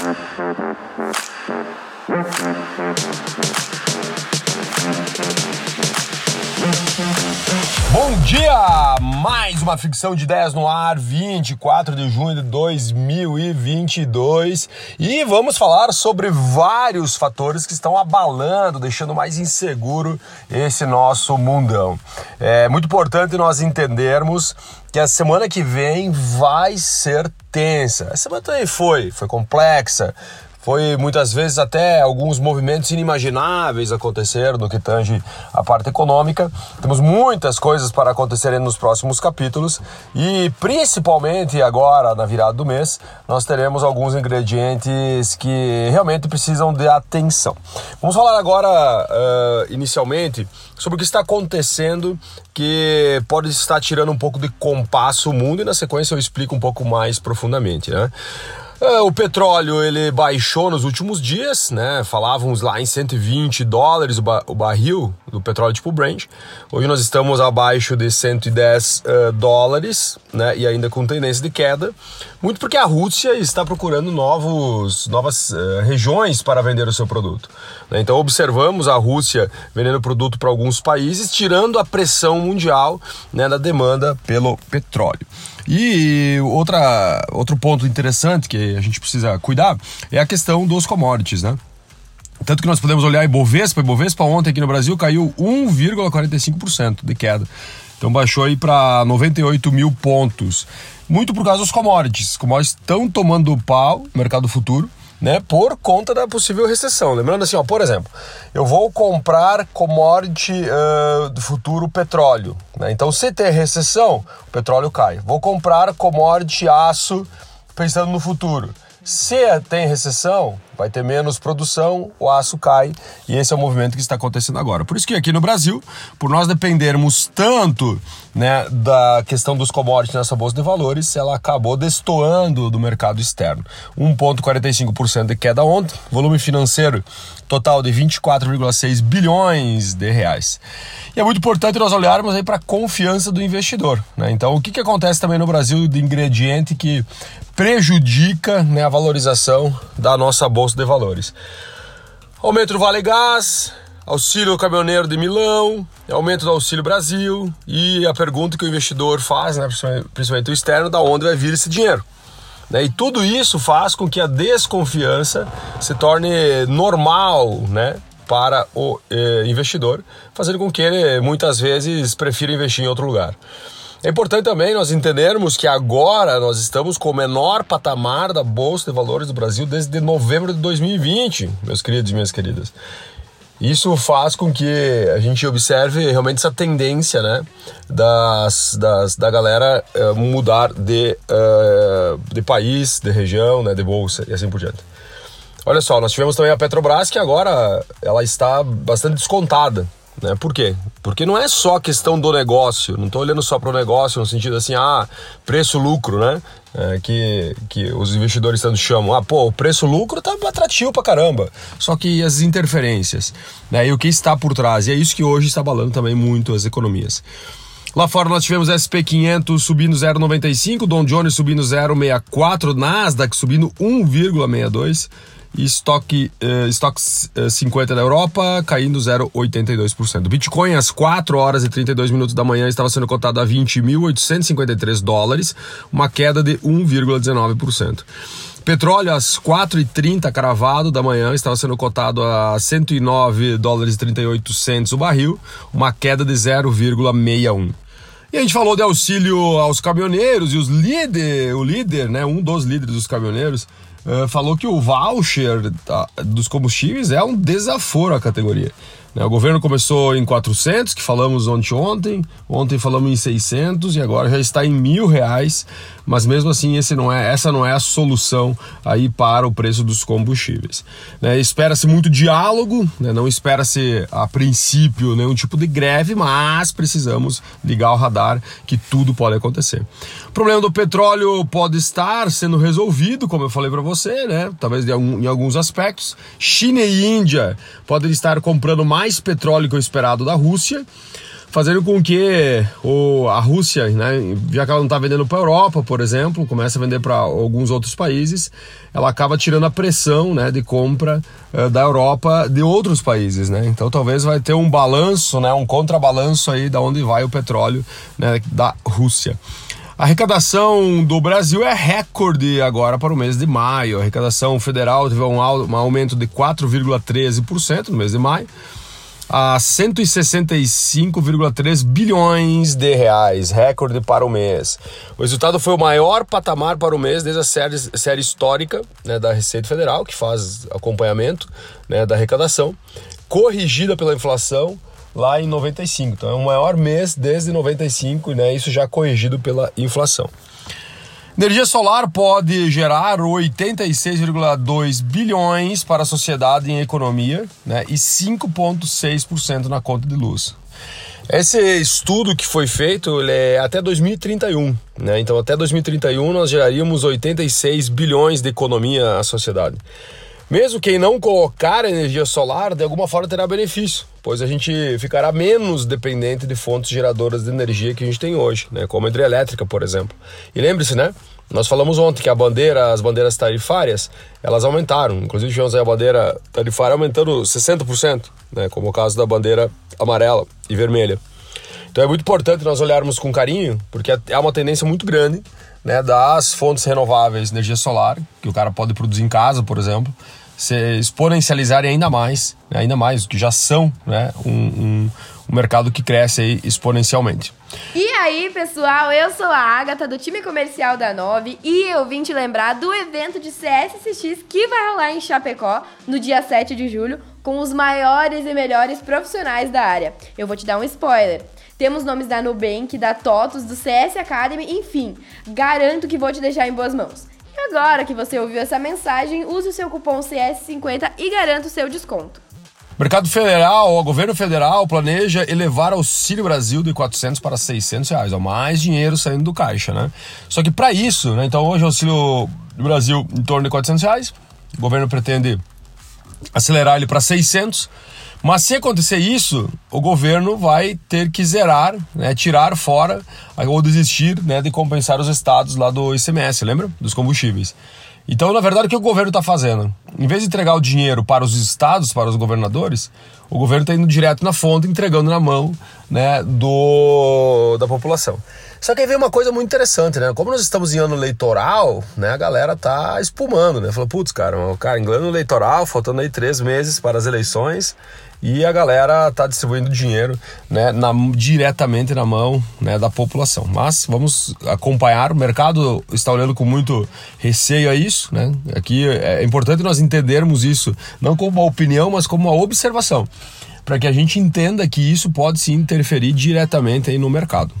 Thank you. Bom dia! Mais uma ficção de 10 no ar, 24 de junho de 2022. E vamos falar sobre vários fatores que estão abalando, deixando mais inseguro esse nosso mundão. É muito importante nós entendermos que a semana que vem vai ser tensa. A semana também foi, foi complexa, foi muitas vezes até alguns movimentos inimagináveis aconteceram no que tange a parte econômica. Temos muitas coisas para acontecerem nos próximos capítulos e principalmente agora na virada do mês nós teremos alguns ingredientes que realmente precisam de atenção. Vamos falar agora uh, inicialmente sobre o que está acontecendo que pode estar tirando um pouco de compasso o mundo e na sequência eu explico um pouco mais profundamente, né? É, o petróleo ele baixou nos últimos dias, né? Falávamos lá em 120 dólares o, ba o barril do petróleo tipo Brent. Hoje nós estamos abaixo de 110 uh, dólares, né? E ainda com tendência de queda. Muito porque a Rússia está procurando novos, novas uh, regiões para vender o seu produto. Né? Então observamos a Rússia vendendo produto para alguns países, tirando a pressão mundial né, da demanda pelo petróleo. E outra, outro ponto interessante que a gente precisa cuidar é a questão dos commodities, né? Tanto que nós podemos olhar Ibovespa, Ibovespa ontem aqui no Brasil caiu 1,45% de queda. Então baixou aí para 98 mil pontos. Muito por causa dos commodities. Os commodities estão tomando pau no mercado futuro né, por conta da possível recessão. Lembrando assim, ó, por exemplo, eu vou comprar commodity uh, do futuro petróleo. Né? Então, se ter recessão, o petróleo cai. Vou comprar commodity aço pensando no futuro. Se tem recessão, vai ter menos produção, o aço cai e esse é o movimento que está acontecendo agora. Por isso que aqui no Brasil, por nós dependermos tanto né, da questão dos commodities nessa bolsa de valores, ela acabou destoando do mercado externo. 1,45% de queda ontem, volume financeiro total de 24,6 bilhões de reais. E é muito importante nós olharmos aí para a confiança do investidor. Né? Então, o que, que acontece também no Brasil de ingrediente que prejudica né, a valorização da nossa bolsa de valores? Aumento do Vale Gás, auxílio caminhoneiro de Milão, aumento do Auxílio Brasil e a pergunta que o investidor faz, né, principalmente o externo, da onde vai vir esse dinheiro. Né? E tudo isso faz com que a desconfiança se torne normal né? para o eh, investidor, fazendo com que ele muitas vezes prefira investir em outro lugar. É importante também nós entendermos que agora nós estamos com o menor patamar da Bolsa de Valores do Brasil desde novembro de 2020, meus queridos e minhas queridas. Isso faz com que a gente observe realmente essa tendência né, das, das, da galera uh, mudar de, uh, de país, de região, né, de bolsa e assim por diante. Olha só, nós tivemos também a Petrobras que agora ela está bastante descontada. Né? Por quê? Porque não é só questão do negócio, não estou olhando só para o negócio no sentido assim, ah, preço-lucro, né? É, que, que os investidores tanto chamam. Ah, pô, o preço-lucro tá atrativo pra caramba. Só que as interferências, né? E o que está por trás. E é isso que hoje está abalando também muito as economias. Lá fora nós tivemos SP500 subindo 0,95, Dow Jones subindo 0,64, Nasdaq subindo 1,62 e estoque, uh, estoque uh, 50 da Europa caindo 0,82%. Bitcoin às 4 horas e 32 minutos da manhã estava sendo cotado a 20.853 dólares, uma queda de 1,19%. Petróleo às 4h30 cravado da manhã estava sendo cotado a 109 dólares e 38 centos o barril, uma queda de 0,61. E a gente falou de auxílio aos caminhoneiros e os líder, o líder, né, um dos líderes dos caminhoneiros, falou que o voucher tá, dos combustíveis é um desaforo à categoria. Né? O governo começou em 400, que falamos ontem, ontem, ontem falamos em 600 e agora já está em mil reais, mas mesmo assim esse não é, essa não é a solução aí para o preço dos combustíveis. Né? Espera-se muito diálogo, né? não espera-se a princípio nenhum tipo de greve, mas precisamos ligar o radar que tudo pode acontecer. O problema do petróleo pode estar sendo resolvido, como eu falei para você, né? talvez em alguns aspectos. China e Índia podem estar comprando mais mais petróleo que o esperado da Rússia. fazendo com que o, a Rússia, né, já que ela não está vendendo para a Europa, por exemplo, começa a vender para alguns outros países, ela acaba tirando a pressão né, de compra uh, da Europa de outros países. Né? Então talvez vai ter um balanço, né, um contrabalanço aí da onde vai o petróleo né, da Rússia. A arrecadação do Brasil é recorde agora para o mês de maio. A arrecadação federal teve um, aumento de 4,13% no mês de maio a 165,3 bilhões de reais, recorde para o mês. O resultado foi o maior patamar para o mês desde a série, série histórica né, da Receita Federal, que faz acompanhamento né, da arrecadação, corrigida pela inflação lá em 95. Então é o maior mês desde 95, né? Isso já corrigido pela inflação. Energia solar pode gerar 86,2 bilhões para a sociedade em economia né, e 5,6% na conta de luz. Esse estudo que foi feito é até 2031, né? Então até 2031 nós geraríamos 86 bilhões de economia à sociedade. Mesmo quem não colocar energia solar, de alguma forma terá benefício, pois a gente ficará menos dependente de fontes geradoras de energia que a gente tem hoje, né? como a hidrelétrica, por exemplo. E lembre-se, né? Nós falamos ontem que a bandeira, as bandeiras tarifárias, elas aumentaram. Inclusive tivemos a bandeira tarifária aumentando 60%, né? como o caso da bandeira amarela e vermelha. Então é muito importante nós olharmos com carinho, porque é uma tendência muito grande né, das fontes renováveis, energia solar, que o cara pode produzir em casa, por exemplo, se exponencializarem ainda mais, né, ainda mais, que já são né, um, um, um mercado que cresce exponencialmente. E aí, pessoal, eu sou a Agatha do time comercial da Nove e eu vim te lembrar do evento de CSCX que vai rolar em Chapecó no dia 7 de julho com os maiores e melhores profissionais da área. Eu vou te dar um spoiler. Temos nomes da Nubank, da TOTUS, do CS Academy, enfim, garanto que vou te deixar em boas mãos. Agora que você ouviu essa mensagem, use o seu cupom CS50 e garanta o seu desconto. Mercado Federal, o governo federal planeja elevar Auxílio Brasil de 400 para 600 reais, ó, mais dinheiro saindo do caixa, né? Só que para isso, né, então hoje o Auxílio Brasil em torno de 400 reais, o governo pretende acelerar ele para 600 mas se acontecer isso, o governo vai ter que zerar, né, tirar fora ou desistir né, de compensar os estados lá do ICMS, lembra? Dos combustíveis. Então, na verdade, o que o governo está fazendo? Em vez de entregar o dinheiro para os estados, para os governadores, o governo está indo direto na fonte, entregando na mão né, do, da população. Só que aí vem uma coisa muito interessante, né? Como nós estamos em ano eleitoral, né? A galera tá espumando, né? Falou, putz, cara, cara, em ano eleitoral, faltando aí três meses para as eleições, e a galera tá distribuindo dinheiro né, na, diretamente na mão né, da população. Mas vamos acompanhar, o mercado está olhando com muito receio a isso. Né? Aqui é importante nós entendermos isso, não como uma opinião, mas como uma observação, para que a gente entenda que isso pode se interferir diretamente aí no mercado.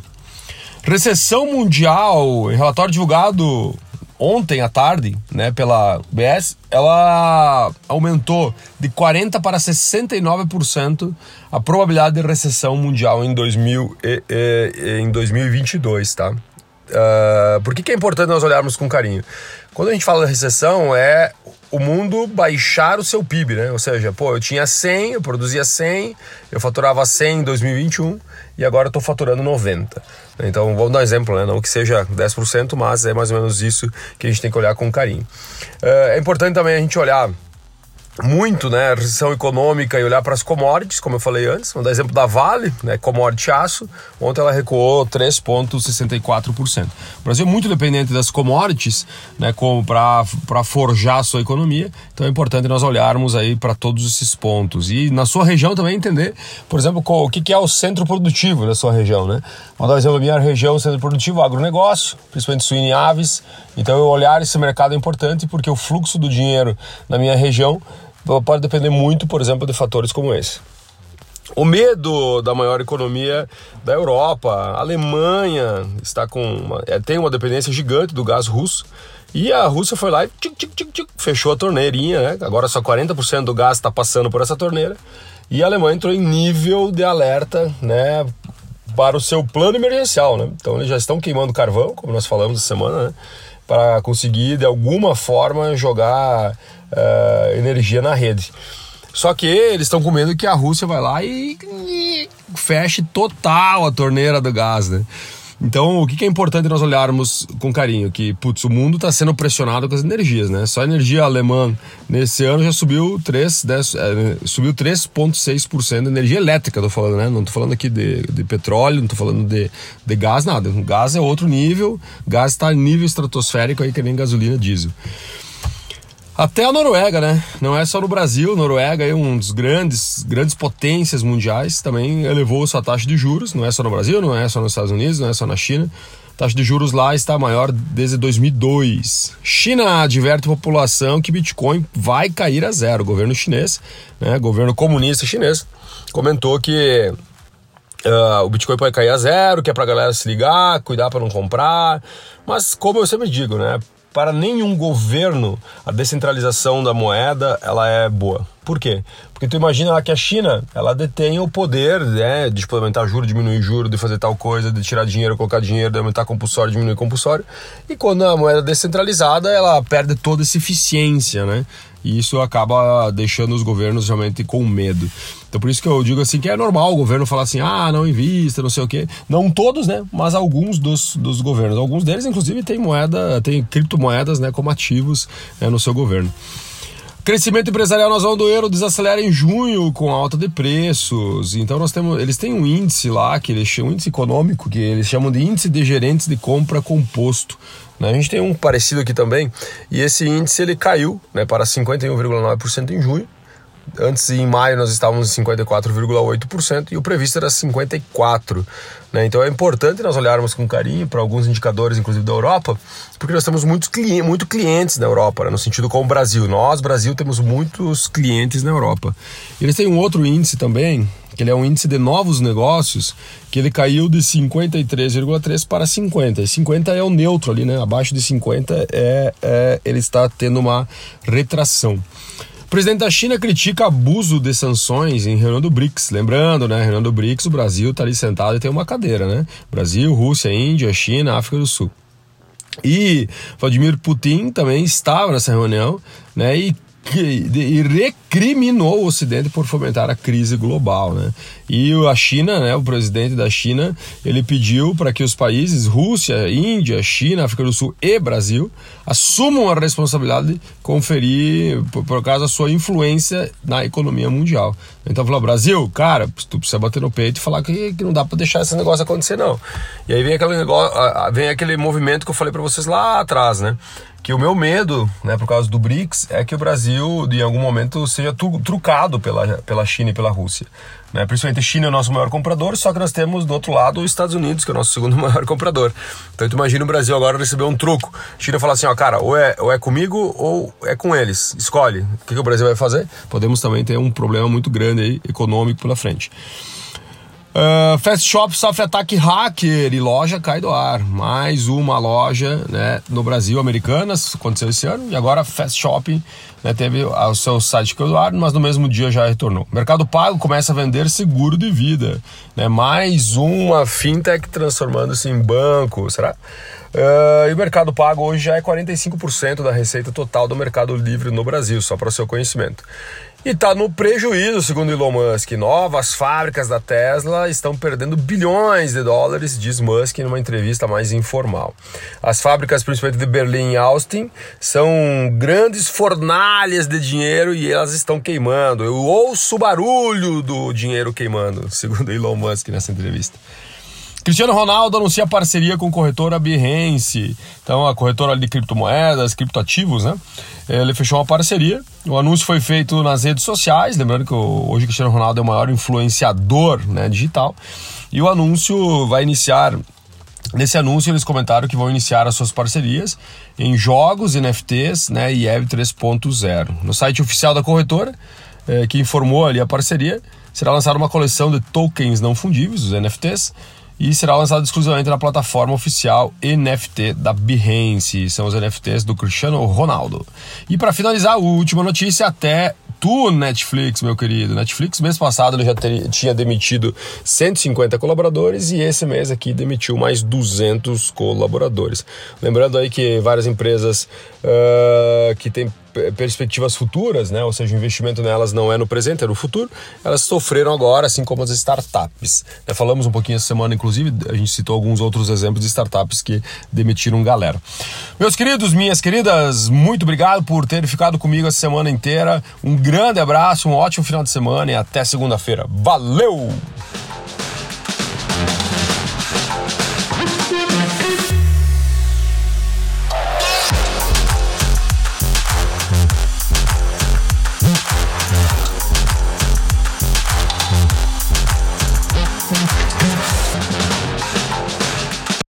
Recessão mundial, relatório divulgado ontem à tarde, né, pela BS, ela aumentou de 40 para 69% a probabilidade de recessão mundial em, 2000 e, e, em 2022, tá? Uh, por que, que é importante nós olharmos com carinho? Quando a gente fala de recessão, é o mundo baixar o seu PIB, né? Ou seja, pô, eu tinha 100, eu produzia 100, eu faturava 100 em 2021 e agora eu estou faturando 90. Então, vamos dar um exemplo, né? Não que seja 10%, mas é mais ou menos isso que a gente tem que olhar com carinho. Uh, é importante também a gente olhar muito, né, recessão econômica e olhar para as commodities, como eu falei antes. Vamos dar exemplo da Vale, né, commodity aço. Ontem ela recuou 3,64%. O Brasil é muito dependente das commodities, né, para forjar a sua economia. Então é importante nós olharmos aí para todos esses pontos. E na sua região também entender, por exemplo, o que é o centro produtivo da sua região, né? Vamos dar um exemplo da minha região, centro produtivo, agronegócio, principalmente suíno e aves. Então eu olhar esse mercado é importante porque o fluxo do dinheiro na minha região pode depender muito, por exemplo, de fatores como esse. O medo da maior economia da Europa, a Alemanha está com uma, é, tem uma dependência gigante do gás russo e a Rússia foi lá e fechou a torneirinha, né? Agora só 40% do gás está passando por essa torneira e a Alemanha entrou em nível de alerta, né? Para o seu plano emergencial, né? Então eles já estão queimando carvão, como nós falamos essa semana, né? Para conseguir de alguma forma jogar uh, energia na rede. Só que eles estão com medo que a Rússia vai lá e, e feche total a torneira do gás, né? Então, o que é importante nós olharmos com carinho? Que, putz, o mundo está sendo pressionado com as energias, né? Só a energia alemã nesse ano já subiu 3, 10, é, subiu 3,6% de energia elétrica, tô falando, né? Não tô falando aqui de, de petróleo, não tô falando de, de gás, nada. O gás é outro nível, gás está em nível estratosférico aí que nem gasolina diesel. Até a Noruega, né? Não é só no Brasil, Noruega é um dos grandes, grandes potências mundiais, também elevou sua taxa de juros, não é só no Brasil, não é só nos Estados Unidos, não é só na China. A taxa de juros lá está maior desde 2002. China adverte a população que Bitcoin vai cair a zero. O governo chinês, né, governo comunista chinês, comentou que Uh, o Bitcoin pode cair a zero, que é pra galera se ligar, cuidar para não comprar. Mas como eu sempre digo, né? Para nenhum governo a descentralização da moeda ela é boa. Por quê? Porque tu imagina que a China, ela detém o poder né, de aumentar juros, diminuir juros, de fazer tal coisa, de tirar dinheiro, colocar dinheiro, de aumentar compulsório, diminuir compulsório. E quando a moeda é descentralizada, ela perde toda essa eficiência, né? E isso acaba deixando os governos realmente com medo. Então por isso que eu digo assim que é normal o governo falar assim, ah, não invista, não sei o quê. Não todos, né? Mas alguns dos, dos governos. Alguns deles, inclusive, têm moeda, tem criptomoedas né, como ativos né, no seu governo. Crescimento empresarial na zona do euro desacelera em junho com alta de preços. Então nós temos, eles têm um índice lá que eles chamam um índice econômico que eles chamam de índice de gerentes de compra composto. Né? A gente tem um parecido aqui também e esse índice ele caiu né, para 51,9% em junho Antes, em maio, nós estávamos em 54,8% e o previsto era 54%. Né? Então é importante nós olharmos com carinho para alguns indicadores, inclusive da Europa, porque nós temos muitos clientes, muito clientes na Europa, né? no sentido como o Brasil. Nós, Brasil, temos muitos clientes na Europa. E eles têm um outro índice também, que ele é um índice de novos negócios, que ele caiu de 53,3 para 50. E 50 é o neutro ali, né? Abaixo de 50 é, é ele está tendo uma retração. O presidente da China critica abuso de sanções em reunião do BRICS. Lembrando, né? Reunião do BRICS, o Brasil está ali sentado e tem uma cadeira, né? Brasil, Rússia, Índia, China, África do Sul. E Vladimir Putin também estava nessa reunião, né? E e recriminou o Ocidente por fomentar a crise global, né? E a China, né, o presidente da China, ele pediu para que os países Rússia, Índia, China, África do Sul e Brasil assumam a responsabilidade de conferir por, por causa da sua influência na economia mundial. Então falou, Brasil, cara, tu precisa bater no peito e falar que, que não dá para deixar esse negócio acontecer não. E aí vem aquele negócio, vem aquele movimento que eu falei para vocês lá atrás, né? Que o meu medo, né, por causa do BRICS, é que o Brasil, em algum momento, seja trucado pela, pela China e pela Rússia. Né? Principalmente a China é o nosso maior comprador, só que nós temos do outro lado os Estados Unidos, que é o nosso segundo maior comprador. Então tu imagina o Brasil agora receber um truco. A China falar assim, ó, cara, ou é, ou é comigo ou é com eles. Escolhe. O que, que o Brasil vai fazer? Podemos também ter um problema muito grande aí, econômico pela frente. Uh, Fast Shop sofre ataque hacker e loja cai do ar. Mais uma loja né, no Brasil, Americanas, aconteceu esse ano. E agora Fast Shopping né, teve o seu site caiu do ar, mas no mesmo dia já retornou. Mercado Pago começa a vender seguro de vida. Né, mais uma fintech transformando-se em banco. Será? Uh, e o Mercado Pago hoje já é 45% da receita total do Mercado Livre no Brasil, só para seu conhecimento. E está no prejuízo, segundo Elon Musk. Novas fábricas da Tesla estão perdendo bilhões de dólares, diz Musk numa entrevista mais informal. As fábricas, principalmente de Berlim e Austin, são grandes fornalhas de dinheiro e elas estão queimando. Eu ouço o barulho do dinheiro queimando, segundo Elon Musk nessa entrevista. Cristiano Ronaldo anuncia parceria com corretora Behance, então a corretora de criptomoedas, criptoativos, né? Ele fechou uma parceria. O anúncio foi feito nas redes sociais, lembrando que hoje o Cristiano Ronaldo é o maior influenciador né, digital. E o anúncio vai iniciar Nesse anúncio, eles comentaram que vão iniciar as suas parcerias em jogos, NFTs né, e Web 3.0. No site oficial da corretora, eh, que informou ali a parceria, será lançada uma coleção de tokens não fundíveis, os NFTs, e será lançado exclusivamente na plataforma oficial NFT da Behance. São os NFTs do Cristiano Ronaldo. E para finalizar, última notícia até tu, Netflix, meu querido. Netflix, mês passado, ele já tinha demitido 150 colaboradores e esse mês aqui demitiu mais 200 colaboradores. Lembrando aí que várias empresas uh, que têm perspectivas futuras, né? Ou seja, o investimento nelas não é no presente, é no futuro. Elas sofreram agora, assim como as startups. Né? Falamos um pouquinho essa semana, inclusive, a gente citou alguns outros exemplos de startups que demitiram galera. Meus queridos, minhas queridas, muito obrigado por terem ficado comigo a semana inteira. Um grande abraço, um ótimo final de semana e até segunda-feira. Valeu!